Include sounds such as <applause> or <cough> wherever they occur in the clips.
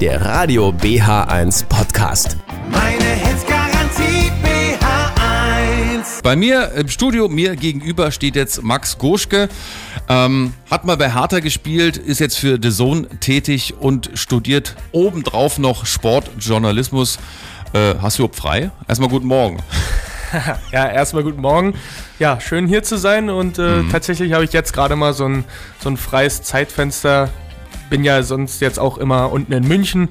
der Radio BH1 Podcast. Meine Hits Garantie BH1. Bei mir im Studio, mir gegenüber steht jetzt Max Goschke. Ähm, hat mal bei Hertha gespielt, ist jetzt für The Zone tätig und studiert obendrauf noch Sportjournalismus. Äh, hast du überhaupt frei? Erstmal guten Morgen. <laughs> Ja, erstmal guten Morgen. Ja, schön hier zu sein und äh, tatsächlich habe ich jetzt gerade mal so ein, so ein freies Zeitfenster. Bin ja sonst jetzt auch immer unten in München.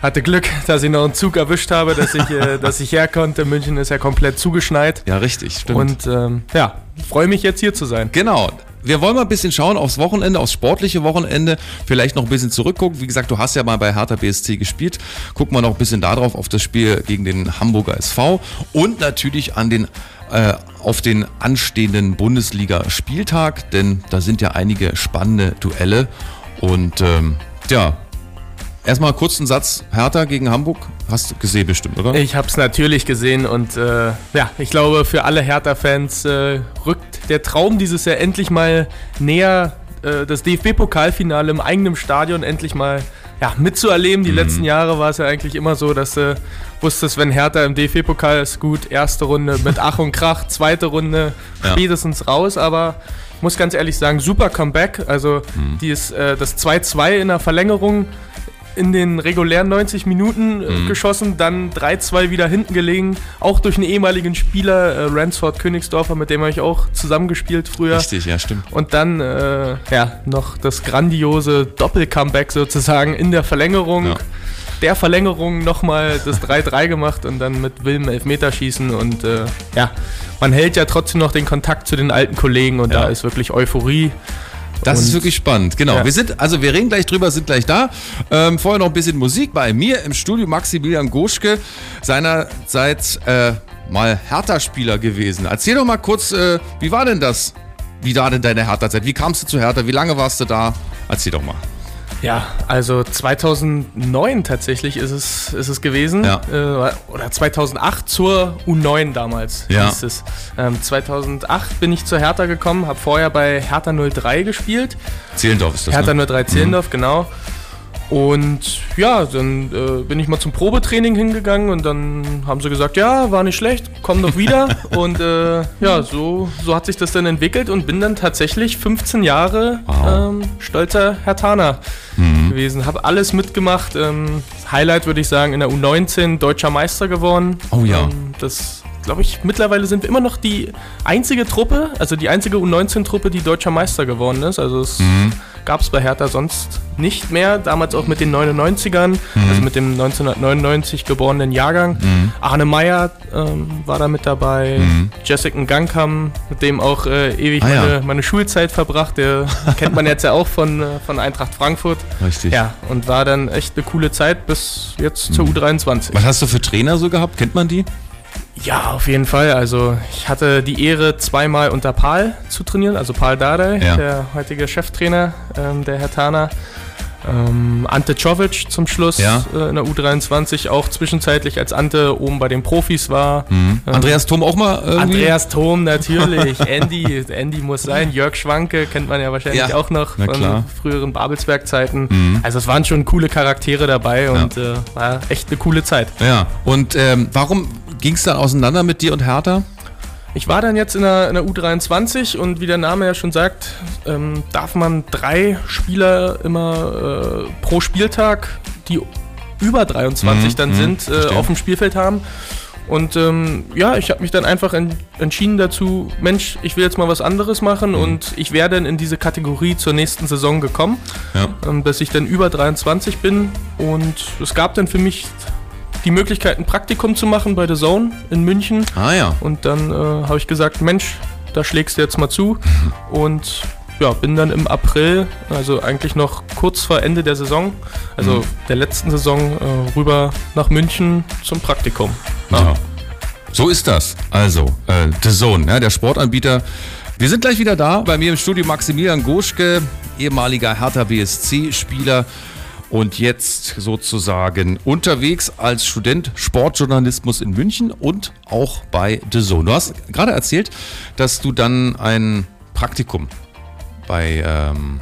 Hatte Glück, dass ich noch einen Zug erwischt habe, dass ich, äh, <laughs> dass ich her konnte. München ist ja komplett zugeschneit. Ja, richtig, stimmt. Und ähm, ja, freue mich jetzt hier zu sein. Genau. Wir wollen mal ein bisschen schauen aufs Wochenende, aufs sportliche Wochenende, vielleicht noch ein bisschen zurückgucken. Wie gesagt, du hast ja mal bei Hertha BSC gespielt. Gucken wir noch ein bisschen darauf, auf das Spiel gegen den Hamburger SV und natürlich an den, äh, auf den anstehenden Bundesliga-Spieltag, denn da sind ja einige spannende Duelle. Und ähm, ja, erstmal kurz einen Satz. Hertha gegen Hamburg hast du gesehen bestimmt, oder? Ich habe es natürlich gesehen und äh, ja, ich glaube, für alle Hertha-Fans äh, rückt der Traum dieses Jahr endlich mal näher, äh, das DFB-Pokalfinale im eigenen Stadion endlich mal ja, mitzuerleben. Mhm. Die letzten Jahre war es ja eigentlich immer so, dass du wusstest, wenn Hertha im DFB-Pokal ist, gut, erste Runde mit Ach und Krach, zweite Runde Ja. spätestens raus, aber muss ganz ehrlich sagen, super Comeback. Also Mhm. die ist, äh, das 2-2 in der Verlängerung in den regulären 90 Minuten äh, Mhm. geschossen, dann 3-2 wieder hinten gelegen, auch durch einen ehemaligen Spieler, äh, Ransford Königsdorfer, mit dem habe ich auch zusammengespielt früher. Richtig, ja, stimmt. Und dann äh, ja, noch das grandiose Doppel-Comeback sozusagen in der Verlängerung. Ja. Der Verlängerung nochmal das 3-3 gemacht und dann mit Wilm Elfmeterschießen. Und äh, ja, man hält ja trotzdem noch den Kontakt zu den alten Kollegen und Ja. da ist wirklich Euphorie. Das ist Und- wirklich spannend, genau. Ja. Wir sind, also wir reden gleich drüber, sind gleich da. Ähm, vorher noch ein bisschen Musik bei mir im Studio. Maximilian Goschke, seinerseits äh, mal Hertha-Spieler gewesen. Erzähl doch mal kurz, äh, wie war denn das? Wie war denn deine Hertha-Zeit? Wie kamst du zu Hertha? Wie lange warst du da? Erzähl doch mal. Ja, also 2009 tatsächlich ist es, ist es gewesen. Ja. Äh, oder 2008 zur U9 damals Ja. hieß es. Ähm, 2008 bin ich zur Hertha gekommen, habe vorher bei Hertha 03 gespielt. Zehlendorf ist das, Hertha ne? 03 Zehlendorf, genau. Und ja, dann äh, bin ich mal zum Probetraining hingegangen und dann haben sie gesagt, ja, war nicht schlecht, komm doch wieder. <laughs> und äh, ja, so, so hat sich das dann entwickelt und bin dann tatsächlich 15 Jahre Wow. Mhm. ähm, stolzer Hertaner gewesen. Habe alles mitgemacht. Ähm, Highlight würde ich sagen, in der U19 deutscher Meister geworden. Oh ja. Ähm, das glaube ich, mittlerweile sind wir immer noch die einzige Truppe, also die einzige U19-Truppe, die deutscher Meister geworden ist. Also es Mhm. gab es bei Hertha sonst nicht mehr. Damals auch mit den 99ern, Mhm. also mit dem 1999 geborenen Jahrgang. Arne Meyer ähm, war da mit dabei. Jessica Gangkam, mit dem auch äh, ewig Mhm. Ah, ja. meine, meine Schulzeit verbracht. Der <laughs> kennt man jetzt ja auch von, äh, von Eintracht Frankfurt. Richtig. Ja, und war dann echt eine coole Zeit bis jetzt zur U23. Was hast du für Trainer so gehabt? Kennt man die? Ja, auf jeden Fall. Also ich hatte die Ehre, zweimal unter Paul zu trainieren, also Paul Dardai, Ja. der heutige Cheftrainer ähm, der Hertana. Ähm, Ante Czovic zum Schluss Ja. äh, in der U23, auch zwischenzeitlich, als Ante oben bei den Profis war. Ähm, Andreas Thom auch mal irgendwie? Andreas Thom natürlich, <laughs> Andy, Andy muss sein, Jörg Schwanke kennt man ja wahrscheinlich Ja, auch noch na von klar. Mhm. früheren Babelsberg-Zeiten. Also es waren schon coole Charaktere dabei und äh, war echt eine coole Zeit. Ja. Und ähm, warum ging es dann auseinander mit dir und Hertha? Ich war dann jetzt in der, in der U23 und wie der Name ja schon sagt, ähm, darf man drei Spieler immer äh, pro Spieltag, die über 23 Mhm, dann mhm, sind, äh, auf dem Spielfeld haben. Und ähm, ja, ich habe mich dann einfach en entschieden dazu, Mensch, ich will jetzt mal was anderes machen Mhm. und ich wäre dann in diese Kategorie zur nächsten Saison gekommen, Ja. ähm, dass ich dann über 23 bin und es gab dann für mich die Möglichkeit, ein Praktikum zu machen bei The Zone in München. Ah ja. Und dann äh, habe ich gesagt, Mensch, da schlägst du jetzt mal zu. <laughs> Und ja, bin dann im April, also eigentlich noch kurz vor Ende der Saison, also Mhm. der letzten Saison, äh, rüber nach München zum Praktikum. Ja. So ist das. Also, äh, The Zone, ja, der Sportanbieter. Wir sind gleich wieder da. Bei mir im Studio Maximilian Goschke, ehemaliger Hertha BSC-Spieler und jetzt sozusagen unterwegs als Student Sportjournalismus in München und auch bei The Zone. Du hast gerade erzählt, dass du dann ein Praktikum bei ähm,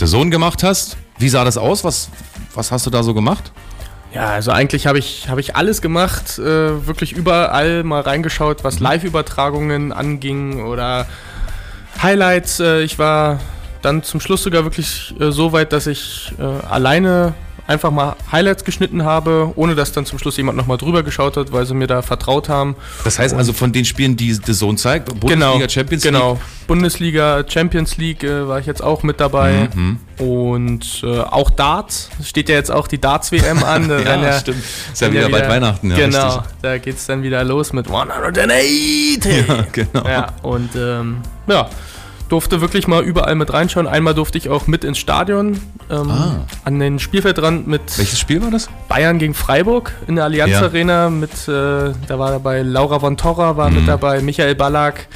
The Zone gemacht hast. Wie sah das aus? Was, was hast du da so gemacht? Ja, also eigentlich habe ich, hab ich alles gemacht, äh, wirklich überall mal reingeschaut, was Live-Übertragungen anging oder Highlights. Äh, ich war dann zum Schluss sogar wirklich äh, so weit, dass ich äh, alleine einfach mal Highlights geschnitten habe, ohne dass dann zum Schluss jemand nochmal drüber geschaut hat, weil sie mir da vertraut haben. Das heißt also von den Spielen, die The Zone zeigt, genau, Bundesliga, Champions League. Genau, Bundesliga, Champions League äh, war ich jetzt auch mit dabei. Mhm. Und äh, auch Darts, steht ja jetzt auch die Darts-WM an. <laughs> Werden ja, stimmt. Ist ja wieder bald Weihnachten. Ja, genau, richtig. da geht es dann wieder los mit 180. <laughs> Ja, genau. Ja, und ähm, ja, durfte wirklich mal überall mit reinschauen. Einmal durfte ich auch mit ins Stadion ähm, Ah. an den Spielfeldrand mit Welches Spiel war das? Bayern gegen Freiburg in der Allianz Ja. Arena. Mit, äh, da war dabei Laura von Torra, war mit dabei Michael Ballack,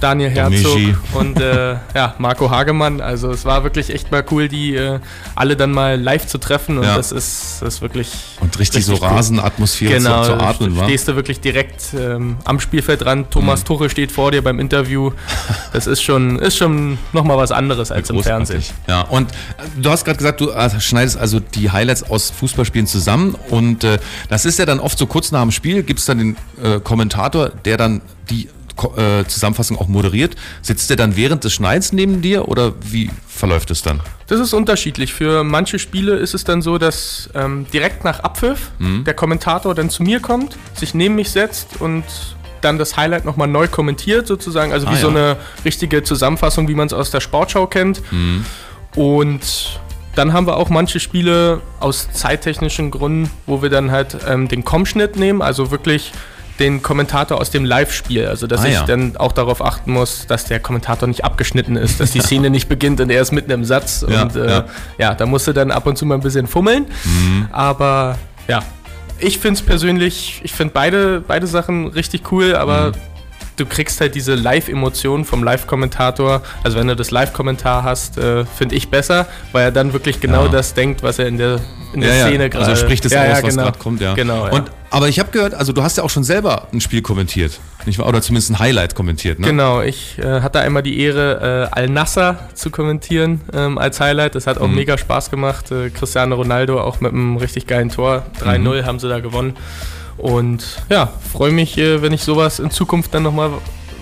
Daniel Herzog und äh, ja, Marco Hagemann. Also es war wirklich echt mal cool, die äh, alle dann mal live zu treffen. Und Ja. das, ist, das ist wirklich Und richtig, so cool. Rasenatmosphäre Genau, zu, zu atmen, wa? stehst du wirklich direkt ähm, am Spielfeldrand. Thomas Mhm. Tuchel steht vor dir beim Interview. Das ist schon, ist schon nochmal was anderes als im. Fernsehen. Ja, und äh, du hast gerade gesagt, du äh, schneidest also die Highlights aus Fußballspielen zusammen und äh, das ist ja dann oft so kurz nach dem Spiel, gibt es dann den äh, Kommentator, der dann die äh, Zusammenfassung auch moderiert. Sitzt der dann während des Schneidens neben dir oder wie verläuft es dann? Das ist unterschiedlich. Für manche Spiele ist es dann so, dass ähm, direkt nach Abpfiff Mhm. der Kommentator dann zu mir kommt, sich neben mich setzt und dann das Highlight nochmal neu kommentiert sozusagen. Also wie Ah, so ja. eine richtige Zusammenfassung, wie man es aus der Sportschau kennt. Mhm. Und dann haben wir auch manche Spiele aus zeittechnischen Gründen, wo wir dann halt ähm, den Com-Schnitt nehmen, also wirklich den Kommentator aus dem Live-Spiel. Also dass Ah, ich ja. dann auch darauf achten muss, dass der Kommentator nicht abgeschnitten ist, dass die Szene nicht beginnt und er ist mitten im Satz. Ja, und äh, ja. ja. da musst du dann ab und zu mal ein bisschen fummeln. Mhm. Aber ja, ich finde es persönlich, ich finde beide, beide Sachen richtig cool, aber Mhm. du kriegst halt diese Live-Emotionen vom Live-Kommentator. Also wenn du das Live-Kommentar hast, äh, finde ich besser, weil er dann wirklich genau Ja. das denkt, was er in der, in der ja, Szene ja. gerade... Also spricht es ja, aus, ja, was genau. gerade kommt, ja. Genau. Und, aber ich habe gehört, also du hast ja auch schon selber ein Spiel kommentiert, nicht wahr? Oder zumindest ein Highlight kommentiert, ne? Genau, ich äh, hatte einmal die Ehre, äh, Al-Nasser zu kommentieren ähm, als Highlight. Das hat auch Mhm. mega Spaß gemacht. Äh, Cristiano Ronaldo auch mit einem richtig geilen Tor. 3-0 Mhm. haben sie da gewonnen. Und ja, freue mich, äh, wenn ich sowas in Zukunft dann nochmal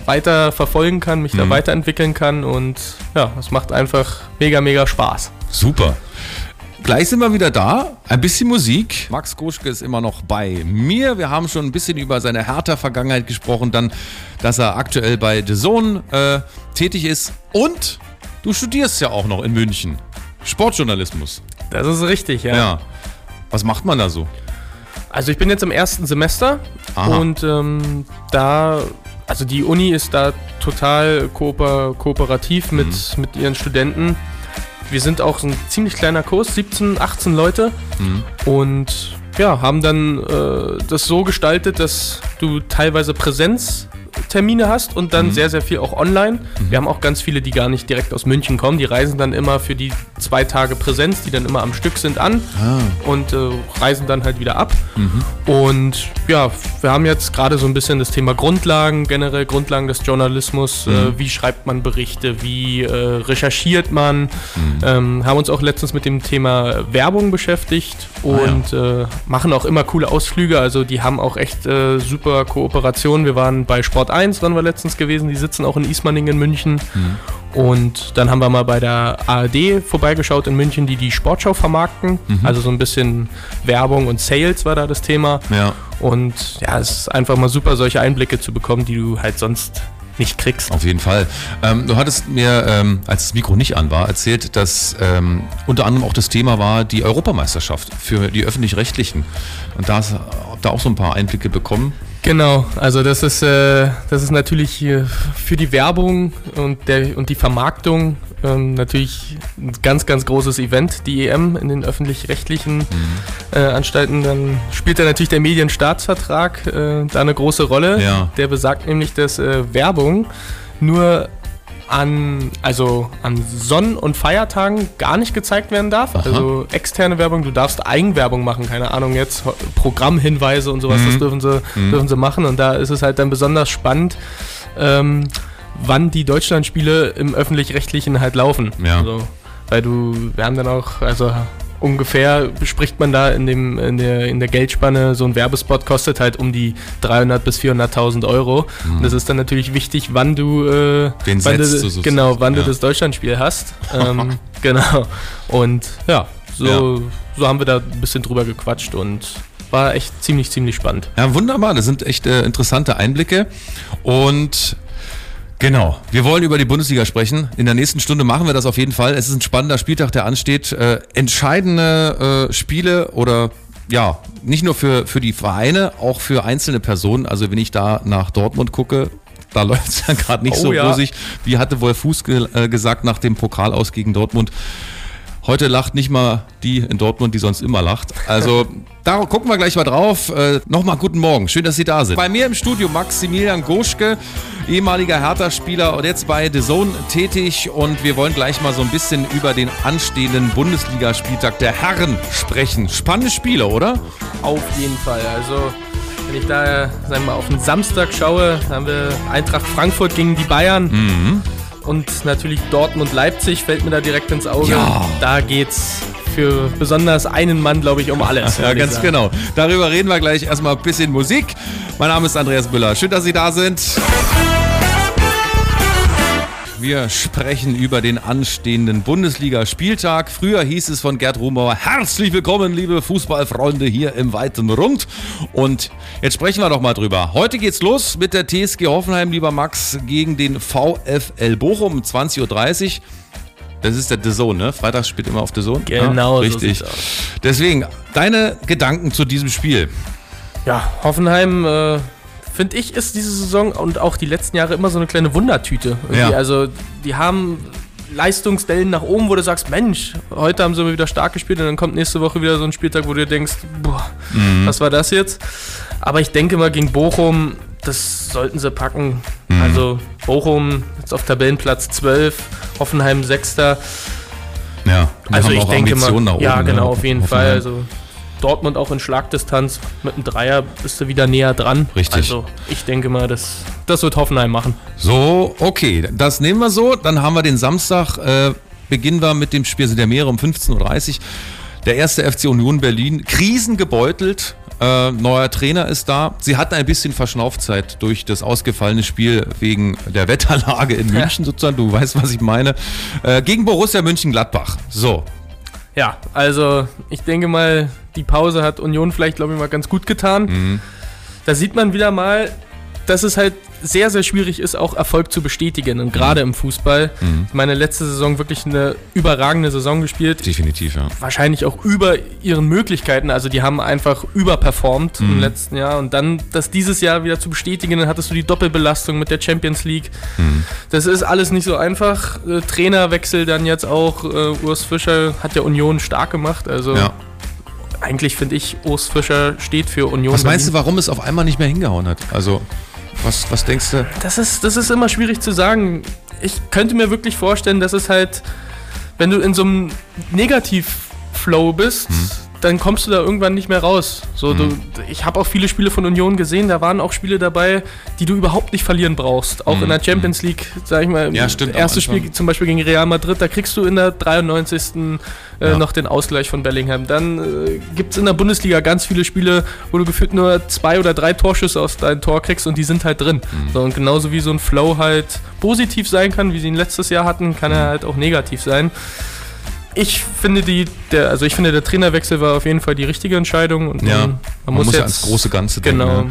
weiter verfolgen kann, mich da Mhm. weiterentwickeln kann. Und ja, es macht einfach mega, mega Spaß. Super. Gleich sind wir wieder da. Ein bisschen Musik. Max Gruschke ist immer noch bei mir. Wir haben schon ein bisschen über seine Hertha-Vergangenheit gesprochen, dann, dass er aktuell bei The Zone äh, tätig ist. Und du studierst ja auch noch in München. Sportjournalismus. Das ist richtig, ja. Ja. Was macht man da so? Also ich bin jetzt im ersten Semester Aha. und ähm, da, also die Uni ist da total kooper, kooperativ mit, Mhm. mit ihren Studenten. Wir sind auch ein ziemlich kleiner Kurs, 17, 18 Leute Mhm. und ja, haben dann äh, das so gestaltet, dass du teilweise Präsenztermine hast und Mhm. dann sehr, sehr viel auch online. Wir haben auch ganz viele, die gar nicht direkt aus München kommen. Die reisen dann immer für die zwei Tage Präsenz, die dann immer am Stück sind, an Ah. und äh, reisen dann halt wieder ab. Und ja, wir haben jetzt gerade so ein bisschen das Thema Grundlagen, generell Grundlagen des Journalismus. Äh, wie schreibt man Berichte? Wie äh, recherchiert man? Ähm, haben uns auch letztens mit dem Thema Werbung beschäftigt und äh, machen auch immer coole Ausflüge. Also die haben auch echt äh, super Kooperationen. Wir waren bei Sport 1, waren wir letztens gewesen. Die sitzen auch in Ismaning in München. Und dann haben wir mal bei der ARD vorbeigeschaut in München, die die Sportschau vermarkten. Also so ein bisschen Werbung und Sales war da das Thema. Ja. Und ja, es ist einfach mal super, solche Einblicke zu bekommen, die du halt sonst nicht kriegst. Auf jeden Fall. Ähm, du hattest mir, ähm, als das Mikro nicht an war, erzählt, dass ähm, unter anderem auch das Thema war die Europameisterschaft für die öffentlich-rechtlichen. Und da hast du da auch so ein paar Einblicke bekommen. Genau, also das ist, äh, das ist natürlich äh, für die Werbung und, der, und die Vermarktung ähm, natürlich ein ganz, ganz großes Event, die EM in den öffentlich-rechtlichen äh, Anstalten. Dann spielt da natürlich der Medienstaatsvertrag äh, da eine große Rolle. Ja. Der besagt nämlich, dass äh, Werbung nur an, also an Sonn- und Feiertagen gar nicht gezeigt werden darf. Also externe Werbung, du darfst Eigenwerbung machen, keine Ahnung jetzt, Programmhinweise und sowas, das dürfen sie, dürfen sie machen. Und da ist es halt dann besonders spannend, ähm, wann die Deutschlandspiele im öffentlich-rechtlichen halt laufen. Ja. Also weil du, wir haben dann auch, also ungefähr bespricht man da in, dem, in, der, in der Geldspanne, so ein Werbespot kostet halt um die 300 bis 400.000 Euro. Und das ist dann natürlich wichtig, wann du, äh, Den wann setzt du, du genau, wann ja. du das Deutschlandspiel hast. <laughs> Ähm, genau. Und ja, so, so haben wir da ein bisschen drüber gequatscht und war echt ziemlich, ziemlich spannend. Ja, wunderbar. Das sind echt äh, interessante Einblicke. Und genau, wir wollen über die Bundesliga sprechen. In der nächsten Stunde machen wir das auf jeden Fall. Es ist ein spannender Spieltag, der ansteht. Äh, entscheidende äh, Spiele oder ja, nicht nur für, für die Vereine, auch für einzelne Personen. Also wenn ich da nach Dortmund gucke, da <laughs> läuft es ja gerade nicht Oh so ja. rosig. Wie hatte Wolf Fuß ge äh, gesagt nach dem Pokal aus gegen Dortmund? Heute lacht nicht mal die in Dortmund, die sonst immer lacht. Also da gucken wir gleich mal drauf. Äh, Nochmal guten Morgen, schön, dass Sie da sind. Bei mir im Studio Maximilian Goschke, ehemaliger Hertha-Spieler und jetzt bei The Zone tätig. Und wir wollen gleich mal so ein bisschen über den anstehenden Bundesligaspieltag der Herren sprechen. Spannende Spiele, oder? Auf jeden Fall. Also, wenn ich da, sagen wir mal, auf den Samstag schaue, haben wir Eintracht Frankfurt gegen die Bayern. Mhm. Und natürlich Dortmund-Leipzig fällt mir da direkt ins Auge. Ja. Da geht's für besonders einen Mann, glaube ich, um alles. Ja, ganz sagen. genau. Darüber reden wir gleich erstmal ein bisschen Musik. Mein Name ist Andreas Müller. Schön, dass Sie da sind. Wir sprechen über den anstehenden Bundesligaspieltag. Früher hieß es von Gerd Rumauer, herzlich willkommen, liebe Fußballfreunde hier im weiten Rund. Und jetzt sprechen wir doch mal drüber. Heute geht's los mit der TSG Hoffenheim, lieber Max, gegen den VfL Bochum um 20.30 Uhr. Das ist der The Zone, ne? Freitags spielt immer auf The Zone. Genau, so richtig. aus. Deswegen, deine Gedanken zu diesem Spiel. Ja, Hoffenheim, äh, finde ich, ist diese Saison und auch die letzten Jahre immer so eine kleine Wundertüte. Ja. Also, die haben Leistungswellen nach oben, wo du sagst, Mensch, heute haben sie wieder stark gespielt und dann kommt nächste Woche wieder so ein Spieltag, wo du dir denkst, boah, Mhm. was war das jetzt? Aber ich denke mal, gegen Bochum, das sollten sie packen. Mhm. Also, Bochum jetzt auf Tabellenplatz 12, Hoffenheim 6. Ja, Also ich denke mal, ja ne? genau, auf jeden. Fall. Also Dortmund auch in Schlagdistanz mit einem Dreier bist du wieder näher dran. Richtig. Also ich denke mal, das, das wird Hoffenheim machen. So, okay, das nehmen wir so. Dann haben wir den Samstag. Äh, beginnen wir mit dem Spiel, sind ja mehrere um 15.30 Uhr. Der erste FC Union Berlin, krisengebeutelt. Äh, neuer Trainer ist da. Sie hatten ein bisschen Verschnaufzeit durch das ausgefallene Spiel wegen der Wetterlage in München sozusagen. Du weißt, was ich meine. Äh, gegen Borussia München-Gladbach. So, Ja, also ich denke mal, die Pause hat Union vielleicht, glaube ich, mal ganz gut getan. Mhm. Da sieht man wieder mal, dass es halt sehr, sehr schwierig ist, auch Erfolg zu bestätigen. Und gerade Mhm. im Fußball. Meine letzte Saison wirklich eine überragende Saison gespielt. definitiv, ja. wahrscheinlich auch über ihren Möglichkeiten. Also die haben einfach überperformt Mhm. im letzten Jahr. Und dann das dieses Jahr wieder zu bestätigen, dann hattest du die Doppelbelastung mit der Champions League. Mhm. Das ist alles nicht so einfach. Äh, Trainerwechsel dann jetzt auch. Äh, Urs Fischer hat ja Union stark gemacht. Also ja. Eigentlich finde ich, Urs Fischer steht für Union. Was meinst du, warum es auf einmal nicht mehr hingehauen hat? Also, was, was denkst du? Das ist, das ist immer schwierig zu sagen. Ich könnte mir wirklich vorstellen, dass es halt, wenn du in so einem Negativ-Flow bist, Hm. Dann kommst du da irgendwann nicht mehr raus. So, du, ich habe auch viele Spiele von Union gesehen, da waren auch Spiele dabei, die du überhaupt nicht verlieren brauchst. Auch in der Champions League, sag ich mal. Ja, stimmt, erstes. Spiel zum Beispiel gegen Real Madrid, da kriegst du in der 93. Äh, Ja. noch den Ausgleich von Bellingham. Dann äh, gibt es in der Bundesliga ganz viele Spiele, wo du gefühlt nur zwei oder drei Torschüsse aus deinem Tor kriegst und die sind halt drin. Mhm. So, und genauso wie so ein Flow halt positiv sein kann, wie sie ihn letztes Jahr hatten, kann Mhm. er halt auch negativ sein. Ich finde die, der, also ich finde der Trainerwechsel war auf jeden Fall die richtige Entscheidung und Ja, man, man, muss, ja ans große Ganze denken. Genau. Ja.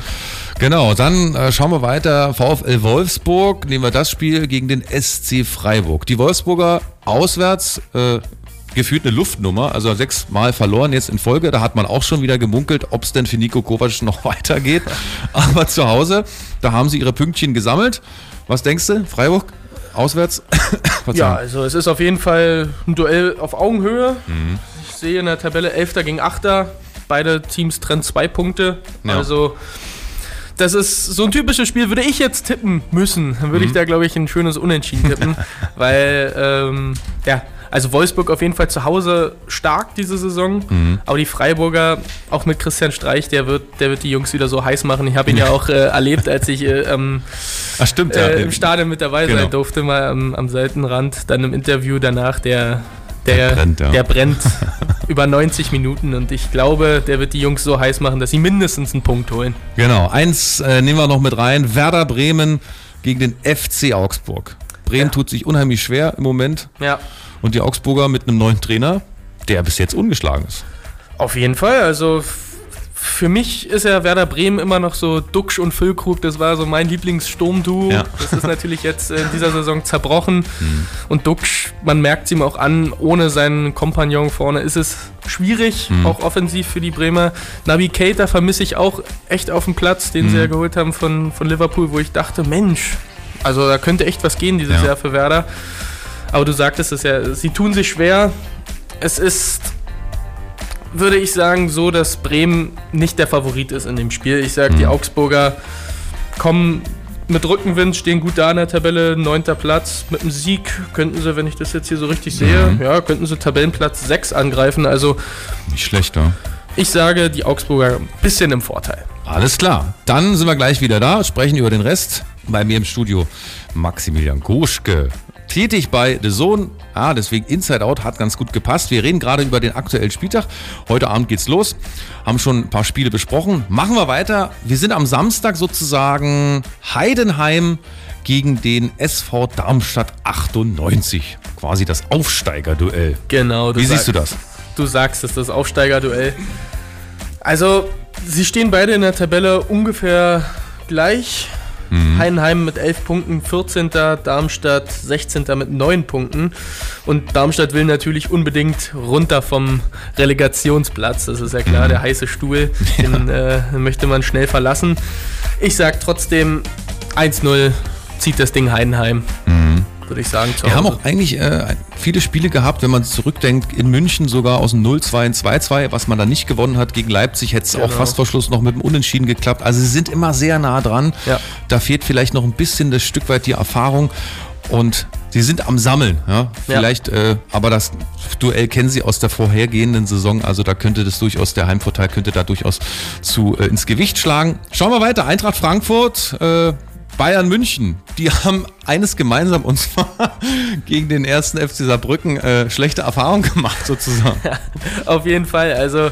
Genau, dann äh, schauen wir weiter. VfL Wolfsburg, nehmen wir das Spiel gegen den SC Freiburg. Die Wolfsburger auswärts äh, gefühlt eine Luftnummer, also sechsmal verloren jetzt in Folge. Da hat man auch schon wieder gemunkelt, ob es denn für Nico Kovac noch <laughs> weitergeht. Aber zu Hause, da haben sie ihre Pünktchen gesammelt. Was denkst du, Freiburg? Auswärts? <coughs> Ja, also es ist auf jeden Fall ein Duell auf Augenhöhe. Mhm. Ich sehe in der Tabelle 11. gegen 8. Beide Teams trennen zwei Punkte. Ja. Also das ist so ein typisches Spiel, würde ich jetzt tippen müssen. Dann Mhm. würde ich da, glaube ich, ein schönes Unentschieden tippen. <laughs> weil, ähm, ja, also Wolfsburg auf jeden Fall zu Hause stark diese Saison. Mhm. Aber die Freiburger, auch mit Christian Streich, der wird, der wird die Jungs wieder so heiß machen. Ich habe ihn ja auch äh, erlebt, als ich äh, ähm, Ach stimmt, ja. äh, im Stadion mit dabei Genau. sein durfte, mal am, am Seitenrand. Dann im Interview danach, der, Der, Der brennt, ja. Der brennt <laughs> über 90 Minuten und ich glaube, der wird die Jungs so heiß machen, dass sie mindestens einen Punkt holen. Genau, eins äh, nehmen wir noch mit rein. Werder Bremen gegen den FC Augsburg. Bremen Ja. tut sich unheimlich schwer im Moment. Ja. Und die Augsburger mit einem neuen Trainer, der bis jetzt ungeschlagen ist. Auf jeden Fall. Also für mich ist ja Werder Bremen immer noch so Duxch und Füllkrug. Das war so mein Lieblingssturmduo. Ja. Das ist natürlich jetzt in dieser Saison zerbrochen. Und Duxch, man merkt es ihm auch an, ohne seinen Kompagnon vorne ist es schwierig, auch offensiv für die Bremer. Navi Keita vermisse ich auch echt auf dem Platz, den sie ja geholt haben von, von Liverpool, wo ich dachte, Mensch, also da könnte echt was gehen dieses Ja. Jahr für Werder. Aber du sagtest es ja, sie tun sich schwer. Es ist würde ich sagen, so, dass Bremen nicht der Favorit ist in dem Spiel. Ich sage, die Augsburger kommen mit Rückenwind, stehen gut da in der Tabelle, neunter Platz. Mit einem Sieg könnten sie, wenn ich das jetzt hier so richtig sehe, ja, könnten sie Tabellenplatz 6 angreifen. Also Nicht schlechter. ich sage, die Augsburger ein bisschen im Vorteil. Alles klar. Dann sind wir gleich wieder da, sprechen über den Rest. Bei mir im Studio Maximilian Goschke. Tätig bei The Zone. Ah, deswegen Inside Out hat ganz gut gepasst. Wir reden gerade über den aktuellen Spieltag. Heute Abend geht's los. Haben schon ein paar Spiele besprochen. Machen wir weiter. Wir sind am Samstag sozusagen Heidenheim gegen den SV Darmstadt 98. Quasi das Aufsteigerduell. Genau. Du Wie sagst- siehst du das? Du sagst es, das Aufsteigerduell. Also, sie stehen beide in der Tabelle ungefähr gleich. Heidenheim mit 11 Punkten, 14. Darmstadt 16. mit 9 Punkten. Und Darmstadt will natürlich unbedingt runter vom Relegationsplatz. Das ist ja klar, der heiße Stuhl, <laughs> den äh, möchte man schnell verlassen. Ich sag trotzdem 1-0 zieht das Ding Heidenheim. Würde ich sagen. Wir haben Hause. auch eigentlich äh, viele Spiele gehabt, wenn man zurückdenkt, in München sogar aus dem 0-2 in 2-2, was man da nicht gewonnen hat gegen Leipzig, hätte es auch Genau. fast vor Schluss noch mit dem Unentschieden geklappt. Also sie sind immer sehr nah dran. Ja. Da fehlt vielleicht noch ein bisschen das Stück weit die Erfahrung und sie sind am Sammeln. Ja? Vielleicht, äh, aber das Duell kennen sie aus der vorhergehenden Saison, also da könnte das durchaus, der Heimvorteil könnte da durchaus zu äh, ins Gewicht schlagen. Schauen wir weiter, Eintracht Frankfurt, äh, Bayern München, die haben eines gemeinsam und zwar <laughs> gegen den ersten FC Saarbrücken äh, schlechte Erfahrungen gemacht sozusagen. Auf jeden Fall. Also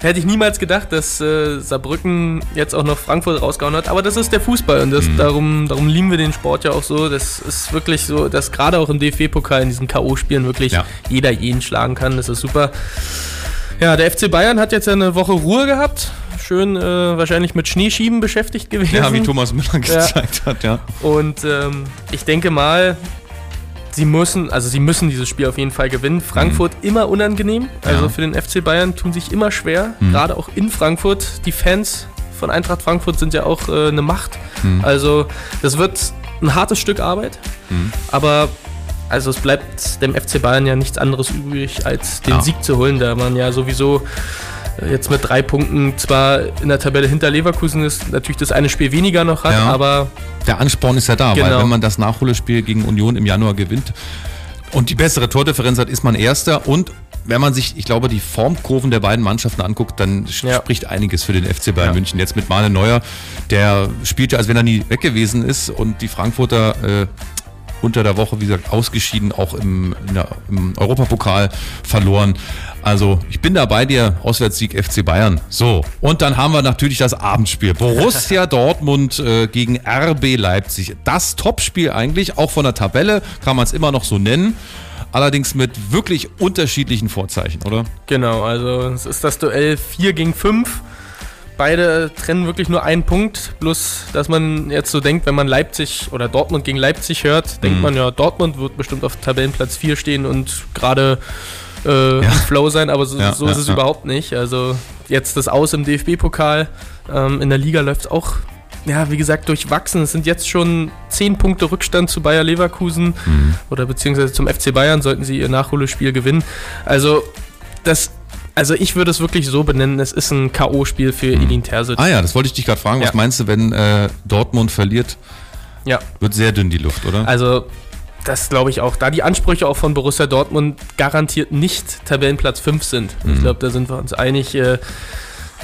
hätte ich niemals gedacht, dass äh, Saarbrücken jetzt auch noch Frankfurt rausgehauen hat. Aber das ist der Fußball und Mhm. das, darum, darum lieben wir den Sport ja auch so. Das ist wirklich so, dass gerade auch im DFB-Pokal in diesen K.O.-Spielen wirklich Ja. jeder jeden schlagen kann. Das ist super. Ja, der FC Bayern hat jetzt ja eine Woche Ruhe gehabt. Schön äh, wahrscheinlich mit Schneeschieben beschäftigt gewesen. Ja, wie Thomas Müller gezeigt hat, ja. Und ähm, ich denke mal, sie müssen, also sie müssen dieses Spiel auf jeden Fall gewinnen. Frankfurt immer unangenehm. Also Mhm. Ja. Mhm. für den FC Bayern tun sich immer schwer. Gerade auch in Frankfurt. Die Fans von Eintracht Frankfurt sind ja auch äh, eine Macht. Mhm. Also das wird ein hartes Stück Arbeit. Aber also es bleibt dem FC Bayern ja nichts anderes übrig, als den Ja. Sieg zu holen, da man ja sowieso jetzt mit drei Punkten zwar in der Tabelle hinter Leverkusen ist, natürlich das eine Spiel weniger noch hat, Ja. aber Der Ansporn ist ja da, weil Genau. wenn man das Nachholspiel gegen Union im Januar gewinnt und die bessere Tordifferenz hat, ist man Erster und wenn man sich, ich glaube, die Formkurven der beiden Mannschaften anguckt, dann Ja. spricht einiges für den FC Bayern Ja. München. Jetzt mit Manuel Neuer, der spielt ja, als wenn er nie weg gewesen ist und die Frankfurter äh, unter der Woche, wie gesagt, ausgeschieden, auch im, der, im Europapokal verloren. Also ich bin da bei dir, Auswärtssieg FC Bayern. So, und dann haben wir natürlich das Abendspiel. Borussia <laughs> Dortmund äh, gegen RB Leipzig. Das Topspiel eigentlich, auch von der Tabelle, kann man es immer noch so nennen. Allerdings mit wirklich unterschiedlichen Vorzeichen, oder? Genau, also es ist das Duell 4 gegen 5. Beide trennen wirklich nur einen Punkt. Bloß, dass man jetzt so denkt, wenn man Leipzig oder Dortmund gegen Leipzig hört, denkt man ja, Dortmund wird bestimmt auf Tabellenplatz 4 stehen und gerade äh, im Flow sein, aber so, Ja, so ja, ist es ja. überhaupt nicht. Also jetzt das Aus im DFB-Pokal. Ähm, in der Liga läuft es auch, ja, wie gesagt, durchwachsen. Es sind jetzt schon 10 Punkte Rückstand zu Bayer Leverkusen Mhm. oder beziehungsweise zum FC Bayern sollten sie ihr Nachholspiel gewinnen. Also das, also ich würde es wirklich so benennen, es ist ein K.O.-Spiel für Edin Terzic. Ah ja, das wollte ich dich gerade fragen. Was Ja. meinst du, wenn äh, Dortmund verliert? Ja, Wird sehr dünn die Luft, oder? also das glaube ich auch. Da die Ansprüche auch von Borussia Dortmund garantiert nicht Tabellenplatz 5 sind. Ich glaube, da sind wir uns einig. Äh,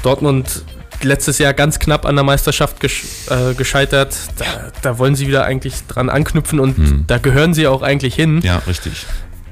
Dortmund letztes Jahr ganz knapp an der Meisterschaft gesch äh, gescheitert. Da, da wollen sie wieder eigentlich dran anknüpfen und da gehören sie auch eigentlich hin. ja, richtig.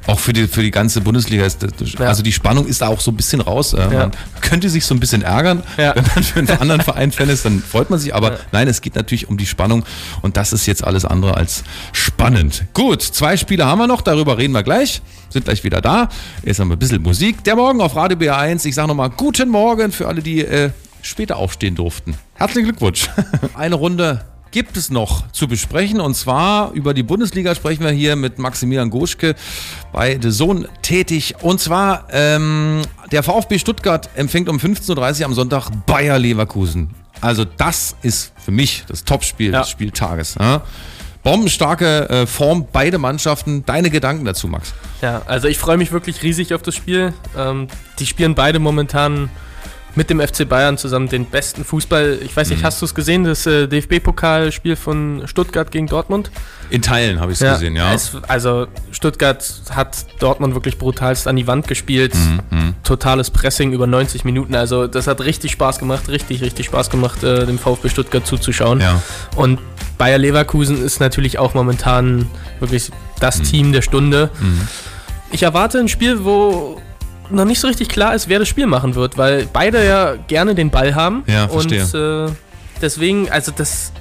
Auch für die, für die ganze Bundesliga ist das, Ja. also die Spannung ist da auch so ein bisschen raus. Man könnte sich so ein bisschen ärgern, Ja. wenn man für einen anderen Verein Fan ist, dann freut man sich. Aber nein, es geht natürlich um die Spannung und das ist jetzt alles andere als spannend. Gut, zwei Spiele haben wir noch, darüber reden wir gleich. Sind gleich wieder da. Jetzt haben wir ein bisschen Musik. Der Morgen auf Radio BR1. Ich sage nochmal guten Morgen für alle, die äh, später aufstehen durften. Herzlichen Glückwunsch. Eine Runde gibt es noch zu besprechen und zwar über die Bundesliga sprechen wir hier mit Maximilian Goschke bei The Zone tätig und zwar ähm, der VfB Stuttgart empfängt um 15.30 Uhr am Sonntag Bayer Leverkusen. Also das ist für mich das Topspiel Ja. des Spieltages. Ja? Bombenstarke äh, Form, beide Mannschaften. Deine Gedanken dazu, Max? Ja, also ich freue mich wirklich riesig auf das Spiel. Ähm, die spielen beide momentan mit dem FC Bayern zusammen den besten Fußball. Ich weiß nicht, hast du es gesehen, das äh, DFB-Pokalspiel von Stuttgart gegen Dortmund? In Teilen habe ich es gesehen, ja. Es, also Stuttgart hat Dortmund wirklich brutalst an die Wand gespielt. Mhm, Totales Pressing über 90 Minuten. Also das hat richtig Spaß gemacht, richtig, richtig Spaß gemacht, äh, dem VfB Stuttgart zuzuschauen. Ja. Und Bayer Leverkusen ist natürlich auch momentan wirklich Mhm. das Team der Stunde. Ich erwarte ein Spiel, wo noch nicht so richtig klar ist, wer das Spiel machen wird, weil beide ja gerne den Ball haben. Ja, und verstehe. äh, deswegen, also das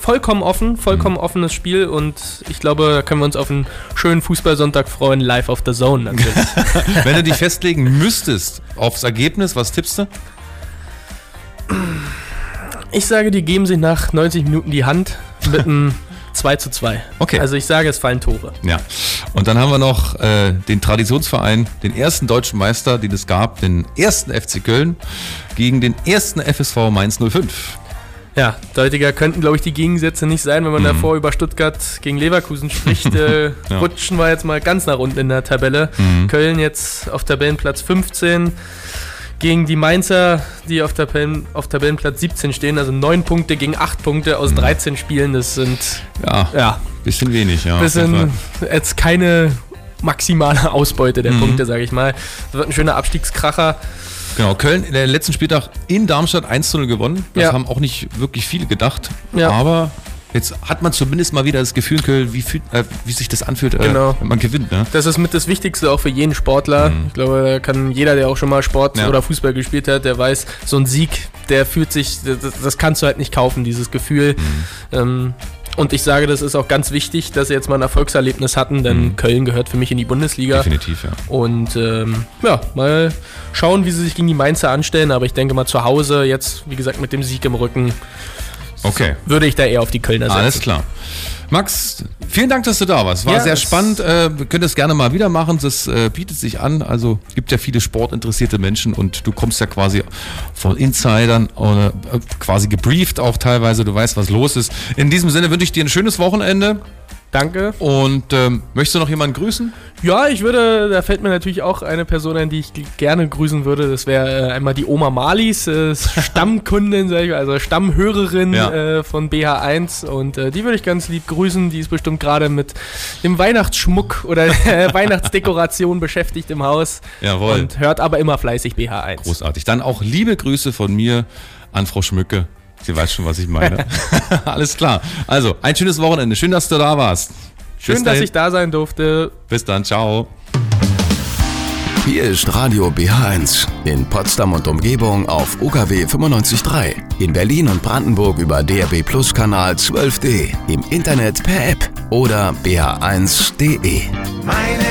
vollkommen offen, Mhm. vollkommen offenes Spiel und ich glaube, da können wir uns auf einen schönen Fußballsonntag freuen, live auf der Zone natürlich. <laughs> Wenn du dich festlegen müsstest aufs Ergebnis, was tippst du? ich sage, die geben sich nach 90 Minuten die Hand mit einem <laughs> 2 zu 2. Okay. Also ich sage, es fallen Tore. Ja. Und dann haben wir noch äh, den Traditionsverein, den ersten deutschen Meister, den es gab, den ersten FC Köln gegen den ersten FSV Mainz 05. Ja, deutiger könnten, glaube ich, die Gegensätze nicht sein, wenn man davor über Stuttgart gegen Leverkusen spricht. <laughs> Äh, Mhm. Ja. Mhm. Rutschen wir jetzt mal ganz nach unten in der Tabelle. Köln jetzt auf Tabellenplatz 15 gegen die Mainzer, die auf, Tabellen, auf Tabellenplatz 17 stehen. Also 9 Punkte gegen 8 Punkte aus 13 Spielen. Das sind, Ja, ja, bisschen wenig, ja. Fall. jetzt keine maximale <laughs> Ausbeute Mhm. der Punkte, sage ich mal. Das wird ein schöner Abstiegskracher. Genau, Köln in der letzten Spieltag in Darmstadt 1 zu 0 gewonnen. Das Ja. haben auch nicht wirklich viele gedacht. Ja. Aber jetzt hat man zumindest mal wieder das Gefühl, wie, fühlt, äh, wie sich das anfühlt, äh, Genau. wenn man gewinnt. Ne? Das ist mit das Wichtigste auch für jeden Sportler. Ich glaube, da kann jeder, der auch schon mal Sport Mhm. Ja. oder Fußball gespielt hat, der weiß, so ein Sieg, der fühlt sich, das, das kannst du halt nicht kaufen, dieses Gefühl. Mhm. Ähm, und ich sage, das ist auch ganz wichtig, dass sie jetzt mal ein Erfolgserlebnis hatten, denn Mhm. Köln gehört für mich in die Bundesliga. Definitiv, ja. Und ähm, ja, mal schauen, wie sie sich gegen die Mainzer anstellen. Aber ich denke mal zu Hause, jetzt, wie gesagt, mit dem Sieg im Rücken, Okay. würde ich da eher auf die Kölner setzen. Alles klar. Max, vielen Dank, dass du da warst. War Ja, sehr spannend. Äh, wir können das gerne mal wieder machen. Das äh, bietet sich an. Also gibt ja viele sportinteressierte Menschen und du kommst ja quasi von Insidern oder äh, quasi gebrieft auch teilweise. Du weißt, was los ist. In diesem Sinne wünsche ich dir ein schönes Wochenende Danke. und ähm, möchtest du noch jemanden grüßen? Ja, ich würde, da fällt mir natürlich auch eine Person ein, die ich gerne grüßen würde. Das wäre äh, einmal die Oma Malis, äh, <laughs> Stammkundin, sag ich mal, also Stammhörerin Ja. äh, von BH1 und äh, die würde ich ganz lieb grüßen. Die ist bestimmt gerade mit dem Weihnachtsschmuck oder äh, <laughs> Weihnachtsdekoration beschäftigt im Haus Jawohl. und hört aber immer fleißig BH1. Großartig. Dann auch liebe Grüße von mir an Frau Schmücke. Sie weiß schon, was ich meine. <laughs> Alles klar. Also, ein schönes Wochenende. Schön, dass du da warst. Schön, dass ich da sein durfte. Bis dann. Ciao. Hier ist Radio BH1 in Potsdam und Umgebung auf UKW 95.3. In Berlin und Brandenburg über DRB Plus Kanal 12D. Im Internet per App oder bh1.de. Meine